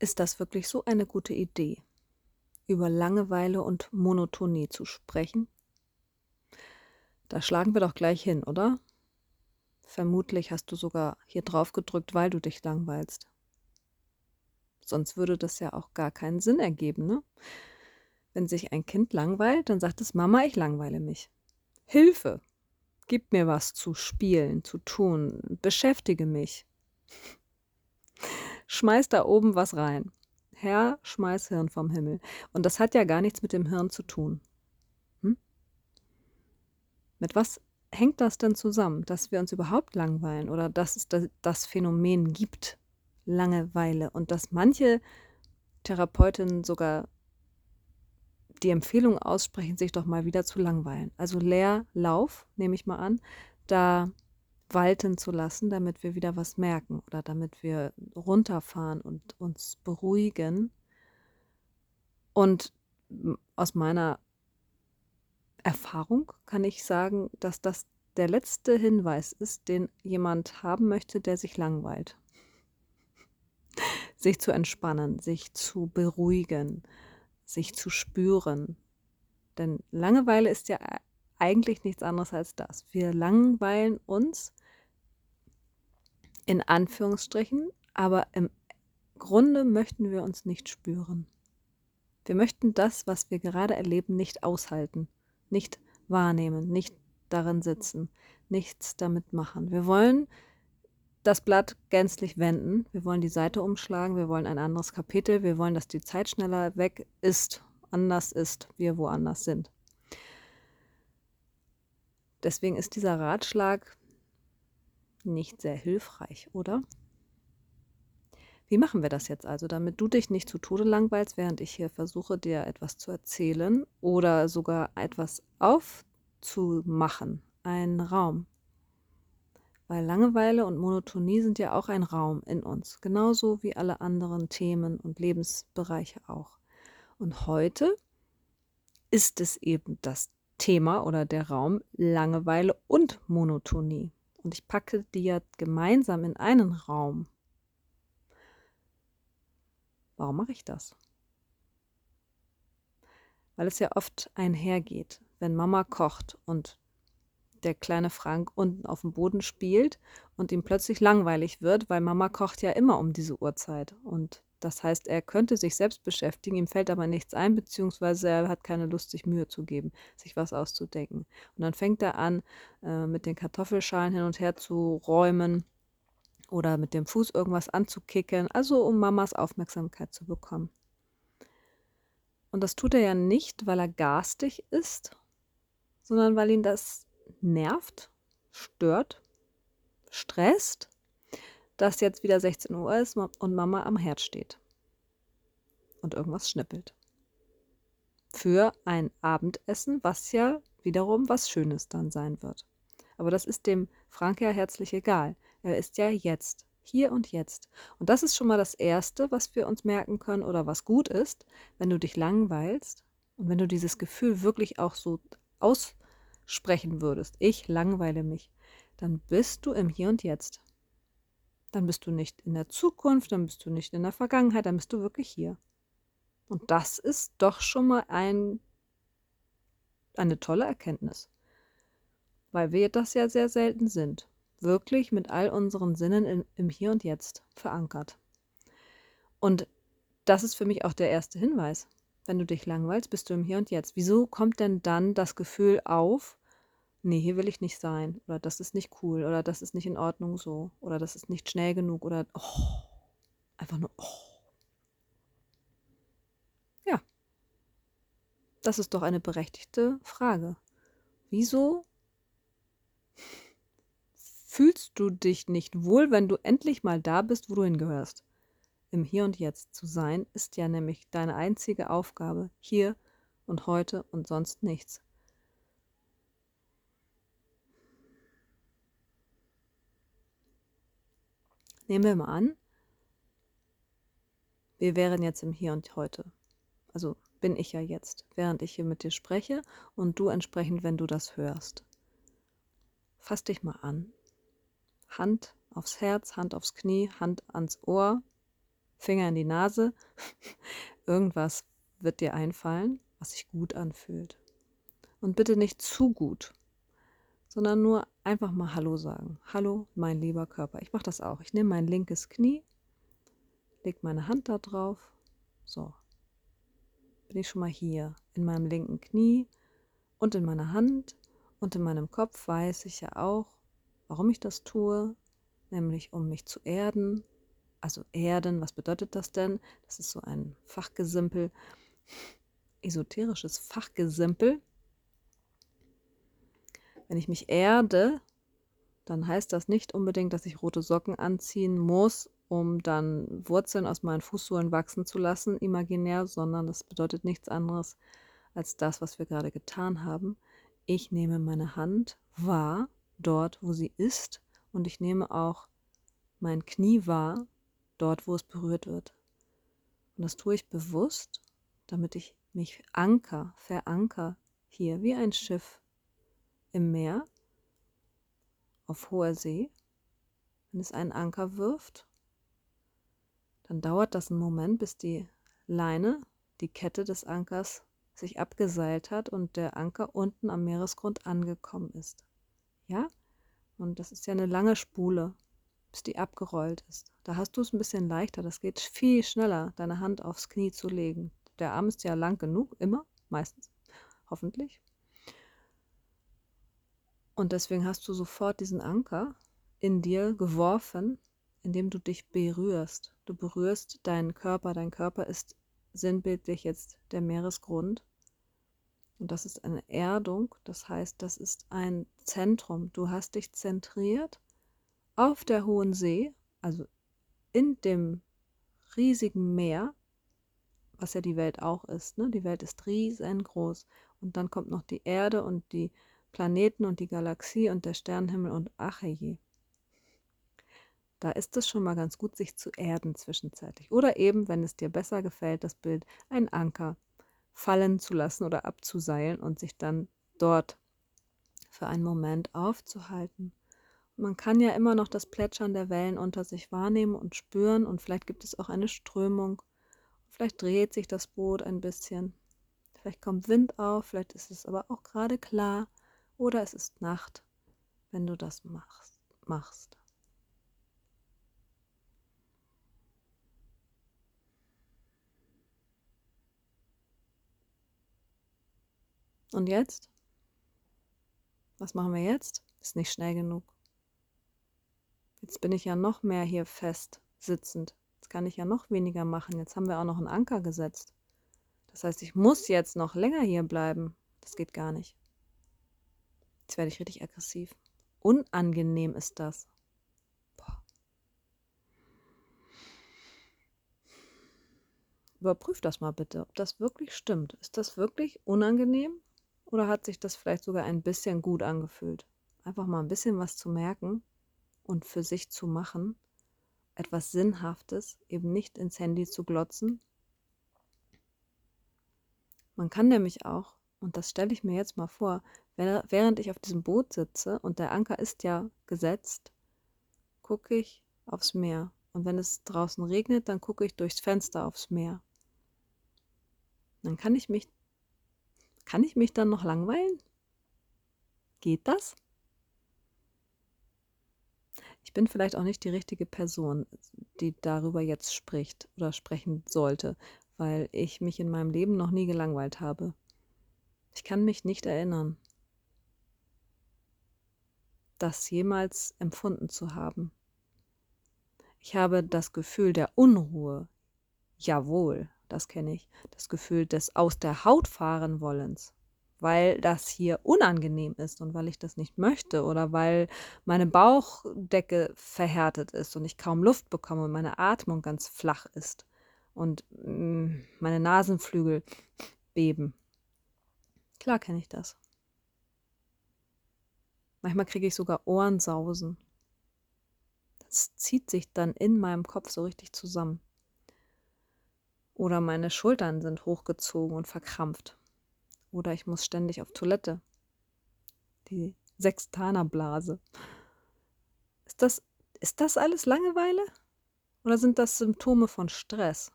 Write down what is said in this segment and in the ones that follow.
Ist das wirklich so eine gute Idee, über Langeweile und Monotonie zu sprechen? Da schlagen wir doch gleich hin, oder? Vermutlich hast du sogar hier drauf gedrückt, weil du dich langweilst. Sonst würde das ja auch gar keinen Sinn ergeben, ne? Wenn sich ein Kind langweilt, dann sagt es Mama, ich langweile mich. Hilfe! Gib mir was zu spielen, zu tun, beschäftige mich. Schmeiß da oben was rein. Herr, schmeiß Hirn vom Himmel. Und das hat ja gar nichts mit dem Hirn zu tun. Hm? Mit was hängt das denn zusammen, dass wir uns überhaupt langweilen oder dass es das Phänomen gibt, Langeweile und dass manche Therapeutinnen sogar die Empfehlung aussprechen, sich doch mal wieder zu langweilen. Also Leerlauf, nehme ich mal an, da walten zu lassen, damit wir wieder was merken oder damit wir runterfahren und uns beruhigen. Und aus meiner Erfahrung kann ich sagen, dass das der letzte Hinweis ist, den jemand haben möchte, der sich langweilt. sich zu entspannen, sich zu beruhigen, sich zu spüren. Denn Langeweile ist ja eigentlich nichts anderes als das. Wir langweilen uns in Anführungsstrichen, aber im Grunde möchten wir uns nicht spüren. Wir möchten das, was wir gerade erleben, nicht aushalten, nicht wahrnehmen, nicht darin sitzen, nichts damit machen. Wir wollen das Blatt gänzlich wenden, wir wollen die Seite umschlagen, wir wollen ein anderes Kapitel, wir wollen, dass die Zeit schneller weg ist, anders ist, wir woanders sind. Deswegen ist dieser Ratschlag nicht sehr hilfreich, oder? Wie machen wir das jetzt also, damit du dich nicht zu Tode langweilst, während ich hier versuche, dir etwas zu erzählen oder sogar etwas aufzumachen, einen Raum? Weil Langeweile und Monotonie sind ja auch ein Raum in uns, genauso wie alle anderen Themen und Lebensbereiche auch. Und heute ist es eben das Thema oder der Raum Langeweile und Monotonie. Und ich packe die ja gemeinsam in einen Raum. Warum mache ich das? Weil es ja oft einhergeht, wenn Mama kocht und der kleine Frank unten auf dem Boden spielt und ihm plötzlich langweilig wird, weil Mama kocht ja immer um diese Uhrzeit. Und das heißt, er könnte sich selbst beschäftigen, ihm fällt aber nichts ein, beziehungsweise er hat keine Lust, sich Mühe zu geben, sich was auszudenken. Und dann fängt er an, äh, mit den Kartoffelschalen hin und her zu räumen oder mit dem Fuß irgendwas anzukicken, also um Mamas Aufmerksamkeit zu bekommen. Und das tut er ja nicht, weil er garstig ist, sondern weil ihn das nervt, stört, stresst dass jetzt wieder 16 Uhr ist und Mama am Herd steht und irgendwas schnippelt. Für ein Abendessen, was ja wiederum was Schönes dann sein wird. Aber das ist dem Frank ja herzlich egal. Er ist ja jetzt, hier und jetzt. Und das ist schon mal das Erste, was wir uns merken können oder was gut ist, wenn du dich langweilst und wenn du dieses Gefühl wirklich auch so aussprechen würdest. Ich langweile mich. Dann bist du im Hier und Jetzt. Dann bist du nicht in der Zukunft, dann bist du nicht in der Vergangenheit, dann bist du wirklich hier. Und das ist doch schon mal ein, eine tolle Erkenntnis. Weil wir das ja sehr selten sind. Wirklich mit all unseren Sinnen in, im Hier und Jetzt verankert. Und das ist für mich auch der erste Hinweis. Wenn du dich langweilst, bist du im Hier und Jetzt. Wieso kommt denn dann das Gefühl auf, nee, hier will ich nicht sein oder das ist nicht cool oder das ist nicht in Ordnung so oder das ist nicht schnell genug oder oh, einfach nur oh. Ja, das ist doch eine berechtigte Frage. Wieso fühlst du dich nicht wohl, wenn du endlich mal da bist, wo du hingehörst? Im Hier und Jetzt zu sein, ist ja nämlich deine einzige Aufgabe, hier und heute und sonst nichts. Nehmen wir mal an, wir wären jetzt im Hier und Heute. Also bin ich ja jetzt, während ich hier mit dir spreche und du entsprechend, wenn du das hörst. Fass dich mal an. Hand aufs Herz, Hand aufs Knie, Hand ans Ohr. Finger in die Nase. Irgendwas wird dir einfallen, was sich gut anfühlt. Und bitte nicht zu gut, sondern nur einfach mal Hallo sagen. Hallo, mein lieber Körper. Ich mache das auch. Ich nehme mein linkes Knie, lege meine Hand da drauf. So. Bin ich schon mal hier in meinem linken Knie und in meiner Hand und in meinem Kopf weiß ich ja auch, warum ich das tue, nämlich um mich zu erden. Also erden, was bedeutet das denn? Das ist so ein Fachgesimpel, esoterisches Fachgesimpel. Wenn ich mich erde, dann heißt das nicht unbedingt, dass ich rote Socken anziehen muss, um dann Wurzeln aus meinen Fußsohlen wachsen zu lassen, imaginär, sondern das bedeutet nichts anderes als das, was wir gerade getan haben. Ich nehme meine Hand wahr, dort, wo sie ist, und ich nehme auch mein Knie wahr, dort, wo es berührt wird. Und das tue ich bewusst, damit ich mich anker, veranker hier wie ein Schiff im Meer, auf hoher See. Wenn es einen Anker wirft, dann dauert das einen Moment, bis die Leine, die Kette des Ankers sich abgeseilt hat und der Anker unten am Meeresgrund angekommen ist. Ja? Und das ist ja eine lange Spule, bis die abgerollt ist. Da hast du es ein bisschen leichter. Das geht viel schneller, deine Hand aufs Knie zu legen. Der Arm ist ja lang genug, immer, meistens, hoffentlich. Und deswegen hast du sofort diesen Anker in dir geworfen, indem du dich berührst. Du berührst deinen Körper. Dein Körper ist sinnbildlich jetzt der Meeresgrund. Und das ist eine Erdung, das heißt, das ist ein Zentrum. Du hast dich zentriert auf der hohen See, also in dem riesigen Meer, was ja die Welt auch ist. Ne? Die Welt ist riesengroß. Und dann kommt noch die Erde und die Planeten und die Galaxie und der Sternenhimmel und ach je. Da ist es schon mal ganz gut, sich zu erden zwischenzeitlich. Oder eben, wenn es dir besser gefällt, das Bild, ein Anker fallen zu lassen oder abzuseilen und sich dann dort für einen Moment aufzuhalten. man kann ja immer noch das Plätschern der Wellen unter sich wahrnehmen und spüren und vielleicht gibt es auch eine Strömung. Vielleicht dreht sich das Boot ein bisschen. Vielleicht kommt Wind auf, vielleicht ist es aber auch gerade klar oder es ist Nacht, wenn du das machst. machst. Und jetzt? Was machen wir jetzt? Ist nicht schnell genug. Jetzt bin ich ja noch mehr hier fest sitzend. Jetzt kann ich ja noch weniger machen. Jetzt haben wir auch noch einen Anker gesetzt. Das heißt, ich muss jetzt noch länger hier bleiben. Das geht gar nicht. Jetzt werde ich richtig aggressiv. Unangenehm ist das. Boah. Überprüf das mal bitte, ob das wirklich stimmt. Ist das wirklich unangenehm? Oder hat sich das vielleicht sogar ein bisschen gut angefühlt? Einfach mal ein bisschen was zu merken und für sich zu machen, etwas Sinnhaftes, eben nicht ins Handy zu glotzen. Man kann nämlich auch, und das stelle ich mir jetzt mal vor, während ich auf diesem Boot sitze und der Anker ist ja gesetzt, gucke ich aufs Meer. Und wenn es draußen regnet, dann gucke ich durchs Fenster aufs Meer. Dann kann ich mich kann ich mich dann noch langweilen? Geht das? Ich bin vielleicht auch nicht die richtige Person, die darüber jetzt spricht oder sprechen sollte, weil ich mich in meinem Leben noch nie gelangweilt habe. Ich kann mich nicht erinnern, das jemals empfunden zu haben. Ich habe das Gefühl der Unruhe, jawohl, das kenne ich, das Gefühl des Aus der Haut fahren wollens, weil das hier unangenehm ist und weil ich das nicht möchte oder weil meine Bauchdecke verhärtet ist und ich kaum Luft bekomme und meine Atmung ganz flach ist und mm, meine Nasenflügel beben. Klar kenne ich das. Manchmal kriege ich sogar Ohrensausen. Das zieht sich dann in meinem Kopf so richtig zusammen. Oder meine Schultern sind hochgezogen und verkrampft. Oder ich muss ständig auf Toilette. Die Sextanerblase. Ist das, ist das alles Langeweile? Oder sind das Symptome von Stress?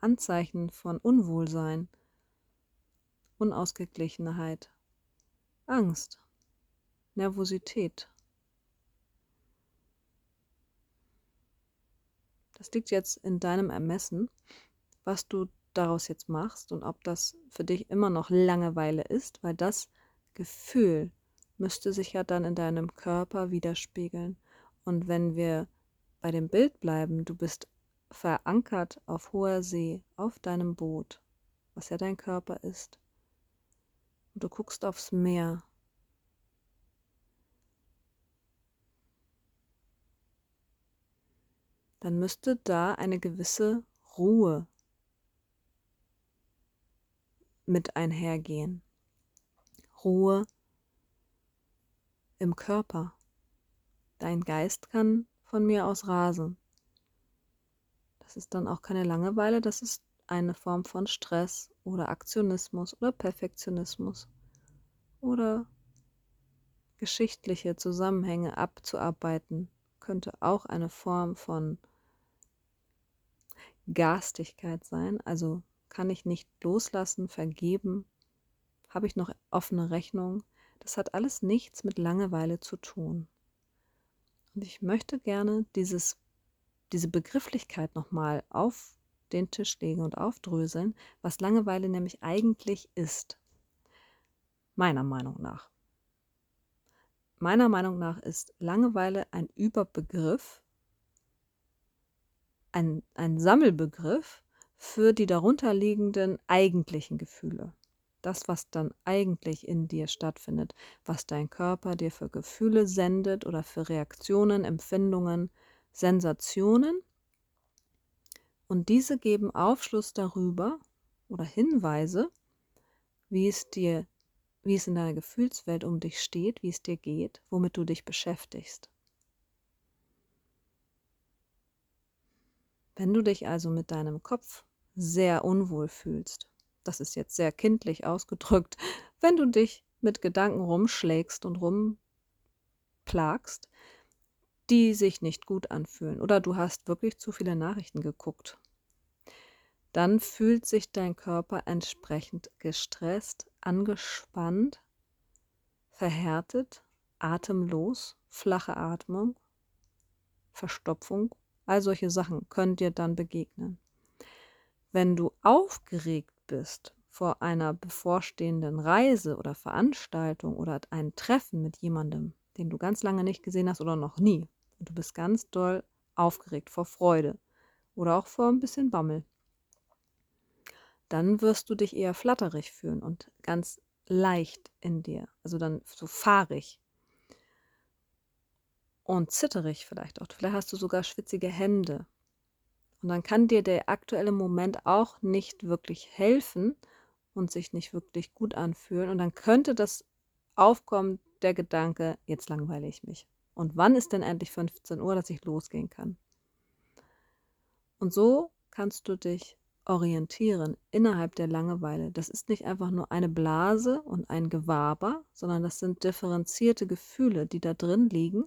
Anzeichen von Unwohlsein, Unausgeglichenheit, Angst, Nervosität. Das liegt jetzt in deinem Ermessen, was du daraus jetzt machst und ob das für dich immer noch Langeweile ist, weil das Gefühl müsste sich ja dann in deinem Körper widerspiegeln. Und wenn wir bei dem Bild bleiben, du bist verankert auf hoher See, auf deinem Boot, was ja dein Körper ist. Und du guckst aufs Meer. Dann müsste da eine gewisse Ruhe mit einhergehen. Ruhe im Körper. Dein Geist kann von mir aus rasen. Das ist dann auch keine Langeweile, das ist eine Form von Stress oder Aktionismus oder Perfektionismus oder geschichtliche Zusammenhänge abzuarbeiten, könnte auch eine Form von Garstigkeit sein. Also kann ich nicht loslassen, vergeben, habe ich noch offene Rechnung. Das hat alles nichts mit Langeweile zu tun. Und ich möchte gerne dieses diese Begrifflichkeit nochmal auf den Tisch legen und aufdröseln, was Langeweile nämlich eigentlich ist. Meiner Meinung nach. Meiner Meinung nach ist Langeweile ein Überbegriff, ein, ein Sammelbegriff für die darunterliegenden eigentlichen Gefühle. Das, was dann eigentlich in dir stattfindet, was dein Körper dir für Gefühle sendet oder für Reaktionen, Empfindungen, Sensationen und diese geben Aufschluss darüber oder Hinweise, wie es dir, wie es in deiner Gefühlswelt um dich steht, wie es dir geht, womit du dich beschäftigst. Wenn du dich also mit deinem Kopf sehr unwohl fühlst, das ist jetzt sehr kindlich ausgedrückt, wenn du dich mit Gedanken rumschlägst und rumplagst, die sich nicht gut anfühlen oder du hast wirklich zu viele Nachrichten geguckt. Dann fühlt sich dein Körper entsprechend gestresst, angespannt, verhärtet, atemlos, flache Atmung, Verstopfung, all solche Sachen können dir dann begegnen. Wenn du aufgeregt bist vor einer bevorstehenden Reise oder Veranstaltung oder ein Treffen mit jemandem, den du ganz lange nicht gesehen hast oder noch nie, und du bist ganz doll aufgeregt vor Freude oder auch vor ein bisschen Bammel. Dann wirst du dich eher flatterig fühlen und ganz leicht in dir, also dann so fahrig und zitterig vielleicht auch. Vielleicht hast du sogar schwitzige Hände. Und dann kann dir der aktuelle Moment auch nicht wirklich helfen und sich nicht wirklich gut anfühlen. Und dann könnte das aufkommen, der Gedanke, jetzt langweile ich mich. Und wann ist denn endlich 15 Uhr, dass ich losgehen kann? Und so kannst du dich orientieren innerhalb der Langeweile. Das ist nicht einfach nur eine Blase und ein Gewaber, sondern das sind differenzierte Gefühle, die da drin liegen.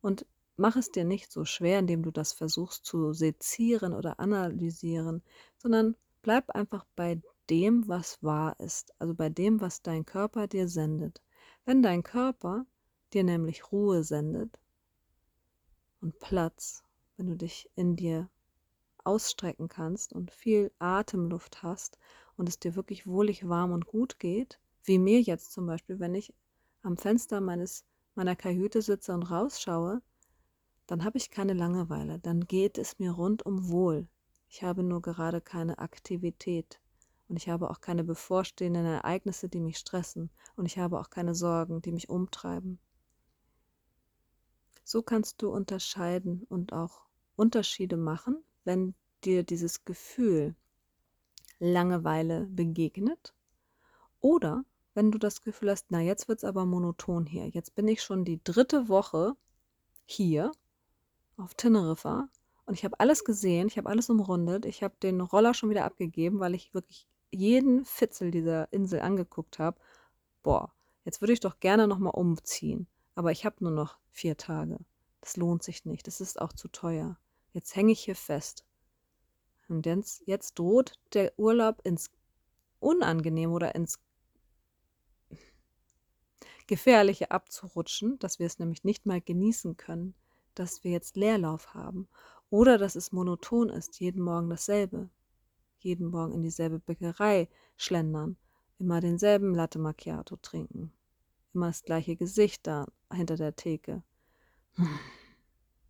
Und mach es dir nicht so schwer, indem du das versuchst zu sezieren oder analysieren, sondern bleib einfach bei dem, was wahr ist, also bei dem, was dein Körper dir sendet. Wenn dein Körper dir nämlich Ruhe sendet und Platz, wenn du dich in dir ausstrecken kannst und viel Atemluft hast und es dir wirklich wohlig warm und gut geht, wie mir jetzt zum Beispiel, wenn ich am Fenster meines, meiner Kajüte sitze und rausschaue, dann habe ich keine Langeweile, dann geht es mir rundum wohl. Ich habe nur gerade keine Aktivität und ich habe auch keine bevorstehenden Ereignisse, die mich stressen und ich habe auch keine Sorgen, die mich umtreiben. So kannst du unterscheiden und auch Unterschiede machen, wenn dir dieses Gefühl Langeweile begegnet oder wenn du das Gefühl hast, na jetzt wird es aber monoton hier. Jetzt bin ich schon die dritte Woche hier auf Teneriffa und ich habe alles gesehen, ich habe alles umrundet, ich habe den Roller schon wieder abgegeben, weil ich wirklich jeden Fitzel dieser Insel angeguckt habe. Boah, jetzt würde ich doch gerne nochmal umziehen aber ich habe nur noch vier Tage. Das lohnt sich nicht, das ist auch zu teuer. Jetzt hänge ich hier fest. Und jetzt, jetzt droht der Urlaub ins Unangenehm oder ins Gefährliche abzurutschen, dass wir es nämlich nicht mal genießen können, dass wir jetzt Leerlauf haben oder dass es monoton ist, jeden Morgen dasselbe, jeden Morgen in dieselbe Bäckerei schlendern, immer denselben Latte Macchiato trinken, immer das gleiche Gesicht da hinter der Theke.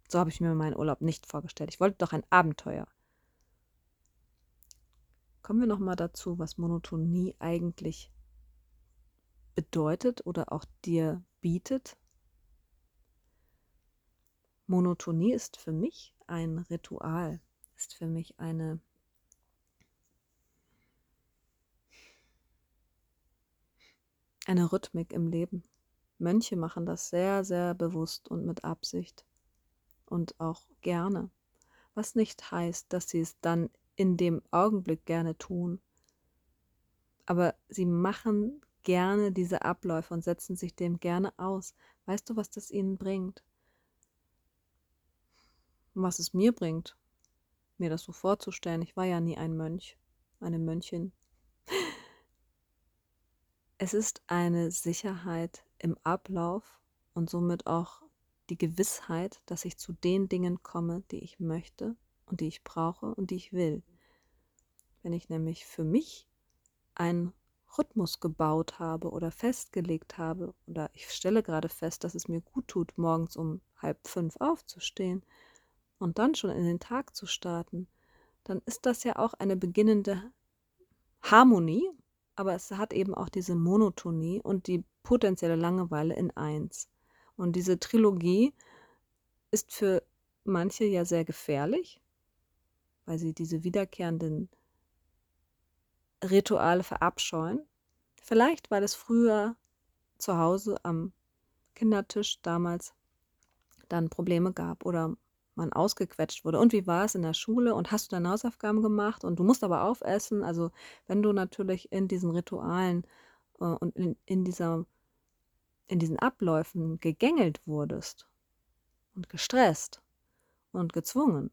So habe ich mir meinen Urlaub nicht vorgestellt. Ich wollte doch ein Abenteuer. Kommen wir noch mal dazu, was Monotonie eigentlich bedeutet oder auch dir bietet. Monotonie ist für mich ein Ritual, ist für mich eine eine Rhythmik im Leben. Mönche machen das sehr, sehr bewusst und mit Absicht und auch gerne, was nicht heißt, dass sie es dann in dem Augenblick gerne tun. Aber sie machen gerne diese Abläufe und setzen sich dem gerne aus. Weißt du, was das ihnen bringt? Und was es mir bringt, mir das so vorzustellen. Ich war ja nie ein Mönch, eine Mönchin. Es ist eine Sicherheit im Ablauf und somit auch die Gewissheit, dass ich zu den Dingen komme, die ich möchte und die ich brauche und die ich will. Wenn ich nämlich für mich einen Rhythmus gebaut habe oder festgelegt habe, oder ich stelle gerade fest, dass es mir gut tut, morgens um halb fünf aufzustehen und dann schon in den Tag zu starten, dann ist das ja auch eine beginnende Harmonie aber es hat eben auch diese Monotonie und die potenzielle Langeweile in eins. Und diese Trilogie ist für manche ja sehr gefährlich, weil sie diese wiederkehrenden Rituale verabscheuen. Vielleicht, weil es früher zu Hause am Kindertisch damals dann Probleme gab oder man ausgequetscht wurde. Und wie war es in der Schule? Und hast du deine Hausaufgaben gemacht? Und du musst aber aufessen. Also wenn du natürlich in diesen Ritualen äh, und in, in, dieser, in diesen Abläufen gegängelt wurdest und gestresst und gezwungen,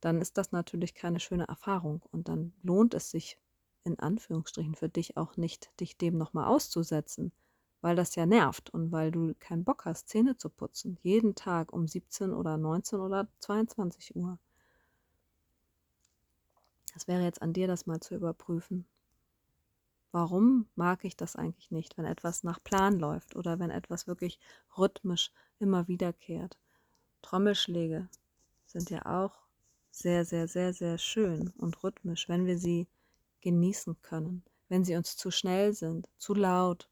dann ist das natürlich keine schöne Erfahrung. Und dann lohnt es sich in Anführungsstrichen für dich auch nicht, dich dem nochmal auszusetzen weil das ja nervt und weil du keinen Bock hast, Zähne zu putzen. Jeden Tag um 17 oder 19 oder 22 Uhr. Das wäre jetzt an dir, das mal zu überprüfen. Warum mag ich das eigentlich nicht, wenn etwas nach Plan läuft oder wenn etwas wirklich rhythmisch immer wiederkehrt? Trommelschläge sind ja auch sehr, sehr, sehr, sehr schön und rhythmisch, wenn wir sie genießen können. Wenn sie uns zu schnell sind, zu laut,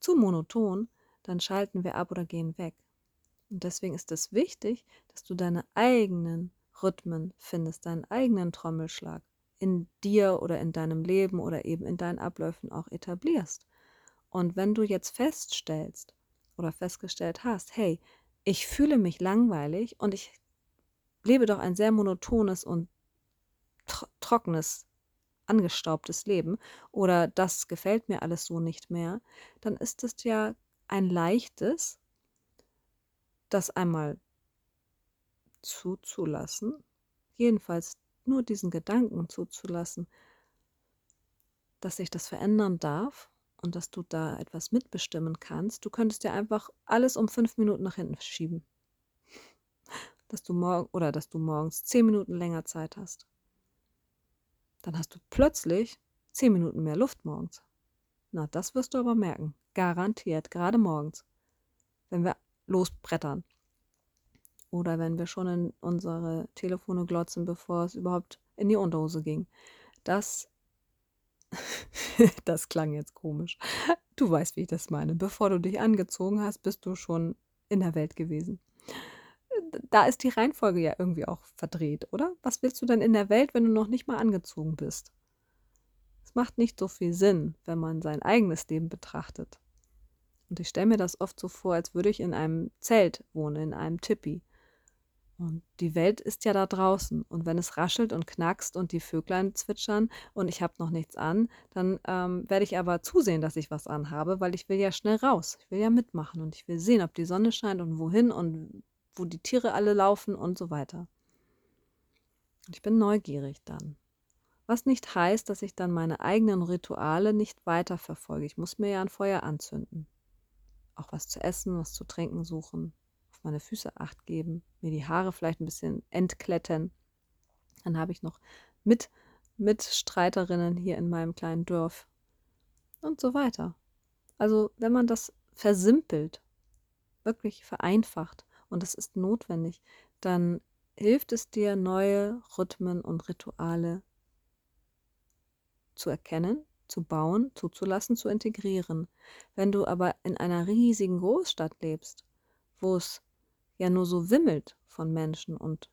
zu monoton, dann schalten wir ab oder gehen weg. Und deswegen ist es wichtig, dass du deine eigenen Rhythmen findest, deinen eigenen Trommelschlag in dir oder in deinem Leben oder eben in deinen Abläufen auch etablierst. Und wenn du jetzt feststellst oder festgestellt hast, hey, ich fühle mich langweilig und ich lebe doch ein sehr monotones und trockenes angestaubtes Leben oder das gefällt mir alles so nicht mehr, dann ist es ja ein leichtes, das einmal zuzulassen, jedenfalls nur diesen Gedanken zuzulassen, dass sich das verändern darf und dass du da etwas mitbestimmen kannst. Du könntest ja einfach alles um fünf Minuten nach hinten schieben. Dass du morgen oder dass du morgens zehn Minuten länger Zeit hast dann hast du plötzlich zehn Minuten mehr Luft morgens. Na, das wirst du aber merken. Garantiert, gerade morgens. Wenn wir losbrettern. Oder wenn wir schon in unsere Telefone glotzen, bevor es überhaupt in die Unterhose ging. Das, das klang jetzt komisch. Du weißt, wie ich das meine. Bevor du dich angezogen hast, bist du schon in der Welt gewesen da ist die Reihenfolge ja irgendwie auch verdreht, oder? Was willst du denn in der Welt, wenn du noch nicht mal angezogen bist? Es macht nicht so viel Sinn, wenn man sein eigenes Leben betrachtet. Und ich stelle mir das oft so vor, als würde ich in einem Zelt wohnen, in einem Tippi. Und die Welt ist ja da draußen. Und wenn es raschelt und knackst und die Vöglein zwitschern und ich habe noch nichts an, dann ähm, werde ich aber zusehen, dass ich was anhabe, weil ich will ja schnell raus. Ich will ja mitmachen und ich will sehen, ob die Sonne scheint und wohin und wo die Tiere alle laufen und so weiter. Ich bin neugierig dann. Was nicht heißt, dass ich dann meine eigenen Rituale nicht weiterverfolge. Ich muss mir ja ein Feuer anzünden. Auch was zu essen, was zu trinken suchen, auf meine Füße acht geben, mir die Haare vielleicht ein bisschen entklettern. Dann habe ich noch mit Mitstreiterinnen hier in meinem kleinen Dorf und so weiter. Also wenn man das versimpelt, wirklich vereinfacht, und das ist notwendig, dann hilft es dir, neue Rhythmen und Rituale zu erkennen, zu bauen, zuzulassen, zu integrieren. Wenn du aber in einer riesigen Großstadt lebst, wo es ja nur so wimmelt von Menschen und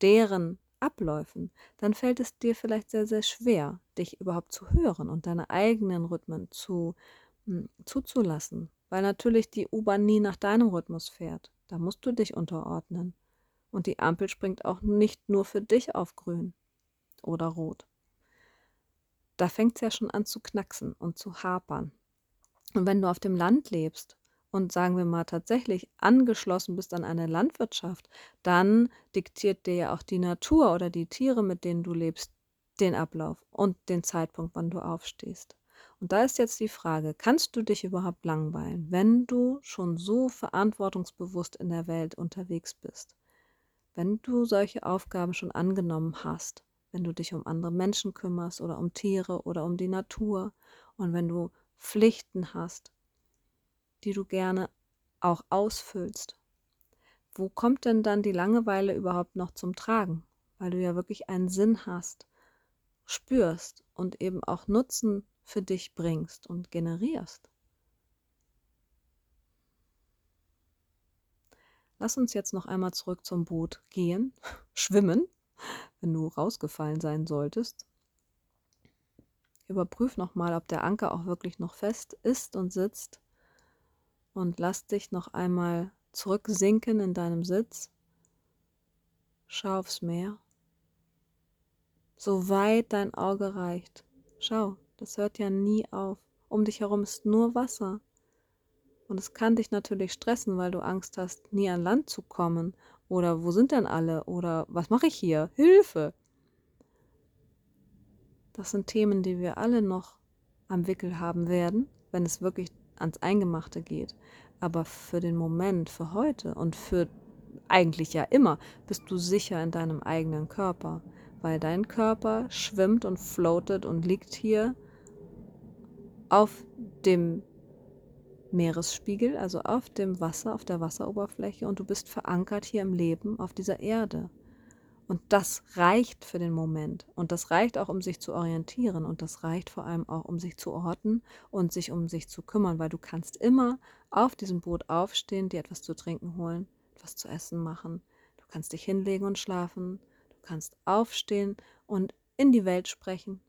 deren Abläufen, dann fällt es dir vielleicht sehr, sehr schwer, dich überhaupt zu hören und deine eigenen Rhythmen zu, hm, zuzulassen, weil natürlich die U-Bahn nie nach deinem Rhythmus fährt. Da musst du dich unterordnen. Und die Ampel springt auch nicht nur für dich auf grün oder rot. Da fängt es ja schon an zu knacksen und zu hapern. Und wenn du auf dem Land lebst und sagen wir mal tatsächlich angeschlossen bist an eine Landwirtschaft, dann diktiert dir ja auch die Natur oder die Tiere, mit denen du lebst, den Ablauf und den Zeitpunkt, wann du aufstehst. Und da ist jetzt die Frage, kannst du dich überhaupt langweilen, wenn du schon so verantwortungsbewusst in der Welt unterwegs bist? Wenn du solche Aufgaben schon angenommen hast, wenn du dich um andere Menschen kümmerst oder um Tiere oder um die Natur und wenn du Pflichten hast, die du gerne auch ausfüllst. Wo kommt denn dann die Langeweile überhaupt noch zum Tragen? Weil du ja wirklich einen Sinn hast, spürst und eben auch Nutzen für dich bringst und generierst. Lass uns jetzt noch einmal zurück zum Boot gehen, schwimmen, wenn du rausgefallen sein solltest. Überprüf nochmal, ob der Anker auch wirklich noch fest ist und sitzt und lass dich noch einmal zurücksinken in deinem Sitz. Schau aufs Meer. So weit dein Auge reicht. Schau, das hört ja nie auf. Um dich herum ist nur Wasser. Und es kann dich natürlich stressen, weil du Angst hast, nie an Land zu kommen. Oder wo sind denn alle? Oder was mache ich hier? Hilfe! Das sind Themen, die wir alle noch am Wickel haben werden, wenn es wirklich ans Eingemachte geht. Aber für den Moment, für heute und für eigentlich ja immer, bist du sicher in deinem eigenen Körper, weil dein Körper schwimmt und floatet und liegt hier auf dem Meeresspiegel, also auf dem Wasser, auf der Wasseroberfläche und du bist verankert hier im Leben auf dieser Erde. Und das reicht für den Moment. Und das reicht auch, um sich zu orientieren. Und das reicht vor allem auch, um sich zu orten und sich um sich zu kümmern, weil du kannst immer auf diesem Boot aufstehen, dir etwas zu trinken holen, etwas zu essen machen. Du kannst dich hinlegen und schlafen. Du kannst aufstehen und in die Welt sprechen.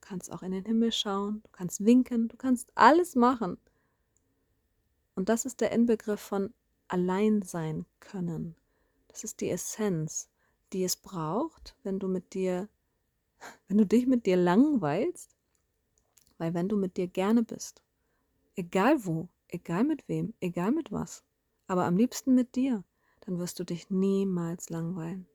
Du kannst auch in den Himmel schauen. Du kannst winken. Du kannst alles machen. Und das ist der Inbegriff von allein sein können. Das ist die Essenz die es braucht, wenn du mit dir, wenn du dich mit dir langweilst, weil wenn du mit dir gerne bist, egal wo, egal mit wem, egal mit was, aber am liebsten mit dir, dann wirst du dich niemals langweilen.